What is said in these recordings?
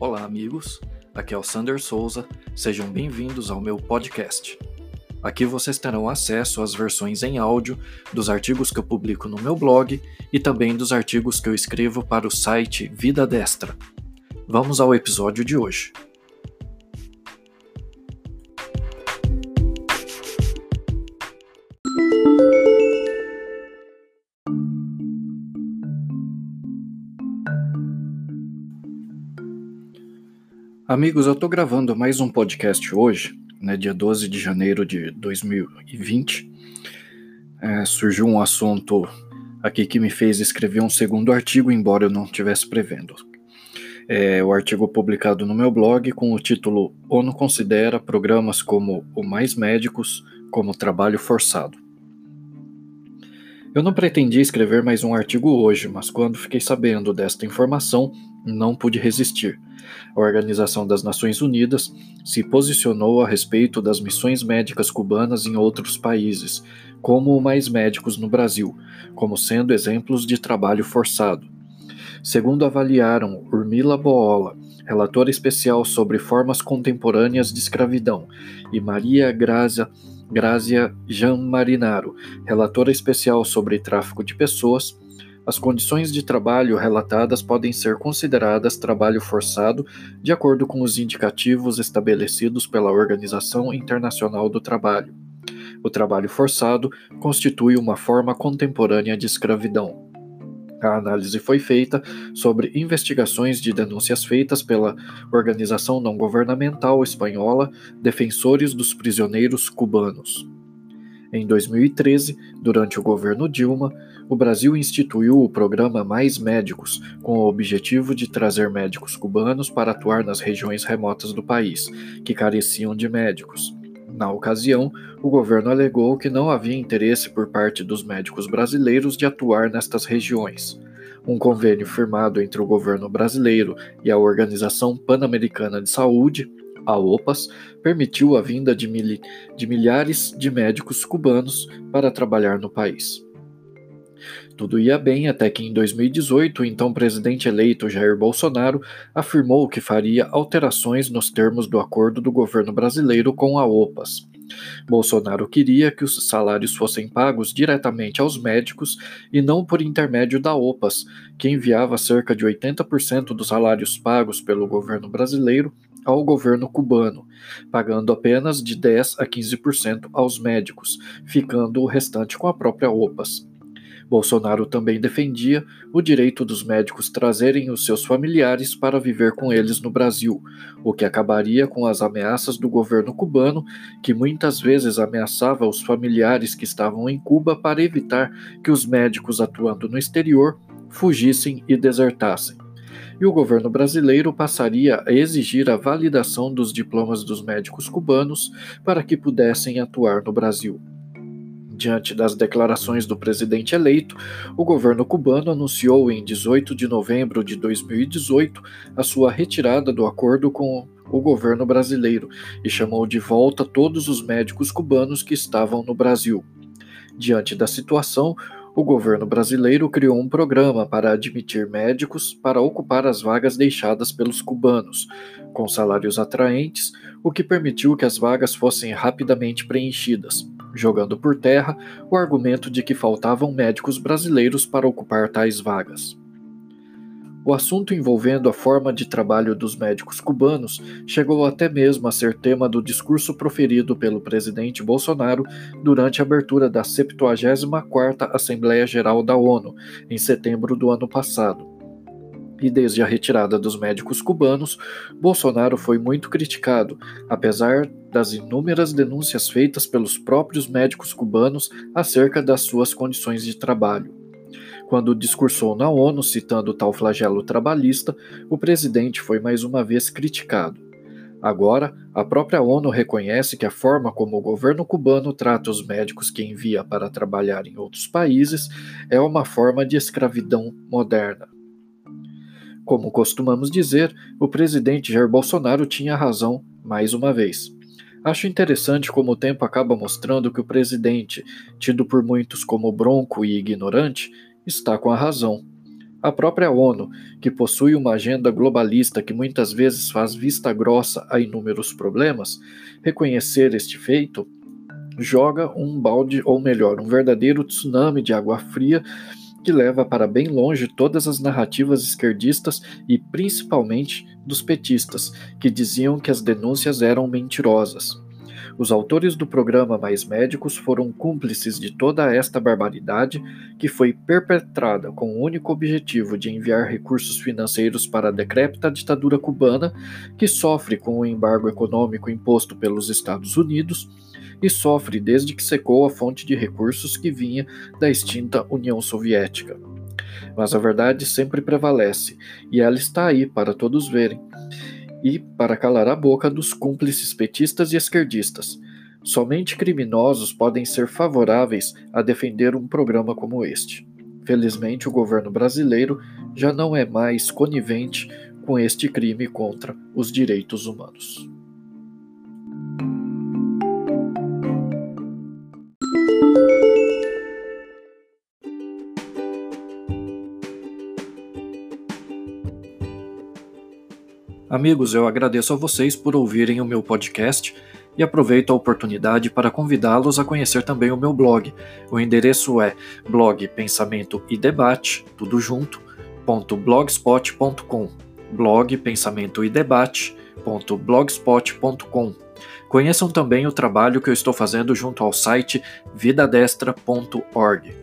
Olá, amigos. Aqui é o Sander Souza. Sejam bem-vindos ao meu podcast. Aqui vocês terão acesso às versões em áudio dos artigos que eu publico no meu blog e também dos artigos que eu escrevo para o site Vida Destra. Vamos ao episódio de hoje. Amigos, eu estou gravando mais um podcast hoje, né, dia 12 de janeiro de 2020. É, surgiu um assunto aqui que me fez escrever um segundo artigo, embora eu não estivesse prevendo. É o artigo publicado no meu blog com o título ONU considera programas como o Mais Médicos como trabalho forçado. Eu não pretendia escrever mais um artigo hoje, mas quando fiquei sabendo desta informação, não pude resistir a Organização das Nações Unidas se posicionou a respeito das missões médicas cubanas em outros países, como o Mais Médicos no Brasil, como sendo exemplos de trabalho forçado. Segundo avaliaram Urmila Boola, relatora especial sobre formas contemporâneas de escravidão, e Maria Grazia, Grazia Jean Marinaro, relatora especial sobre tráfico de pessoas, as condições de trabalho relatadas podem ser consideradas trabalho forçado de acordo com os indicativos estabelecidos pela Organização Internacional do Trabalho. O trabalho forçado constitui uma forma contemporânea de escravidão. A análise foi feita sobre investigações de denúncias feitas pela organização não governamental espanhola Defensores dos Prisioneiros Cubanos. Em 2013, durante o governo Dilma, o Brasil instituiu o programa Mais Médicos, com o objetivo de trazer médicos cubanos para atuar nas regiões remotas do país, que careciam de médicos. Na ocasião, o governo alegou que não havia interesse por parte dos médicos brasileiros de atuar nestas regiões. Um convênio firmado entre o governo brasileiro e a Organização Pan-Americana de Saúde a OPAS permitiu a vinda de, mil de milhares de médicos cubanos para trabalhar no país. Tudo ia bem até que em 2018 o então presidente eleito Jair Bolsonaro afirmou que faria alterações nos termos do acordo do governo brasileiro com a OPAS. Bolsonaro queria que os salários fossem pagos diretamente aos médicos e não por intermédio da OPAS, que enviava cerca de 80% dos salários pagos pelo governo brasileiro ao governo cubano, pagando apenas de 10 a 15% aos médicos, ficando o restante com a própria OPAS. Bolsonaro também defendia o direito dos médicos trazerem os seus familiares para viver com eles no Brasil, o que acabaria com as ameaças do governo cubano, que muitas vezes ameaçava os familiares que estavam em Cuba para evitar que os médicos atuando no exterior fugissem e desertassem e o governo brasileiro passaria a exigir a validação dos diplomas dos médicos cubanos para que pudessem atuar no Brasil. Diante das declarações do presidente eleito, o governo cubano anunciou em 18 de novembro de 2018 a sua retirada do acordo com o governo brasileiro e chamou de volta todos os médicos cubanos que estavam no Brasil. Diante da situação, o governo brasileiro criou um programa para admitir médicos para ocupar as vagas deixadas pelos cubanos, com salários atraentes, o que permitiu que as vagas fossem rapidamente preenchidas, jogando por terra o argumento de que faltavam médicos brasileiros para ocupar tais vagas. O assunto envolvendo a forma de trabalho dos médicos cubanos chegou até mesmo a ser tema do discurso proferido pelo presidente Bolsonaro durante a abertura da 74ª Assembleia Geral da ONU, em setembro do ano passado. E desde a retirada dos médicos cubanos, Bolsonaro foi muito criticado, apesar das inúmeras denúncias feitas pelos próprios médicos cubanos acerca das suas condições de trabalho. Quando discursou na ONU citando tal flagelo trabalhista, o presidente foi mais uma vez criticado. Agora, a própria ONU reconhece que a forma como o governo cubano trata os médicos que envia para trabalhar em outros países é uma forma de escravidão moderna. Como costumamos dizer, o presidente Jair Bolsonaro tinha razão mais uma vez. Acho interessante como o tempo acaba mostrando que o presidente, tido por muitos como bronco e ignorante, está com a razão. A própria ONU, que possui uma agenda globalista que muitas vezes faz vista grossa a inúmeros problemas, reconhecer este feito joga um balde, ou melhor, um verdadeiro tsunami de água fria que leva para bem longe todas as narrativas esquerdistas e principalmente dos petistas, que diziam que as denúncias eram mentirosas. Os autores do programa Mais Médicos foram cúmplices de toda esta barbaridade que foi perpetrada com o único objetivo de enviar recursos financeiros para a decrépita ditadura cubana, que sofre com o embargo econômico imposto pelos Estados Unidos e sofre desde que secou a fonte de recursos que vinha da extinta União Soviética. Mas a verdade sempre prevalece, e ela está aí para todos verem e para calar a boca dos cúmplices petistas e esquerdistas. Somente criminosos podem ser favoráveis a defender um programa como este. Felizmente, o governo brasileiro já não é mais conivente com este crime contra os direitos humanos. Amigos, eu agradeço a vocês por ouvirem o meu podcast e aproveito a oportunidade para convidá-los a conhecer também o meu blog. O endereço é blog Pensamento e Debate, tudo junto, .blogspot.com blog Pensamento e Debate.blogspot.com Conheçam também o trabalho que eu estou fazendo junto ao site vidadestra.org.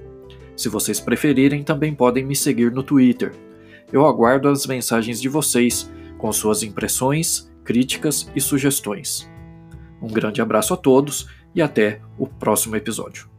Se vocês preferirem, também podem me seguir no Twitter. Eu aguardo as mensagens de vocês com suas impressões, críticas e sugestões. Um grande abraço a todos e até o próximo episódio.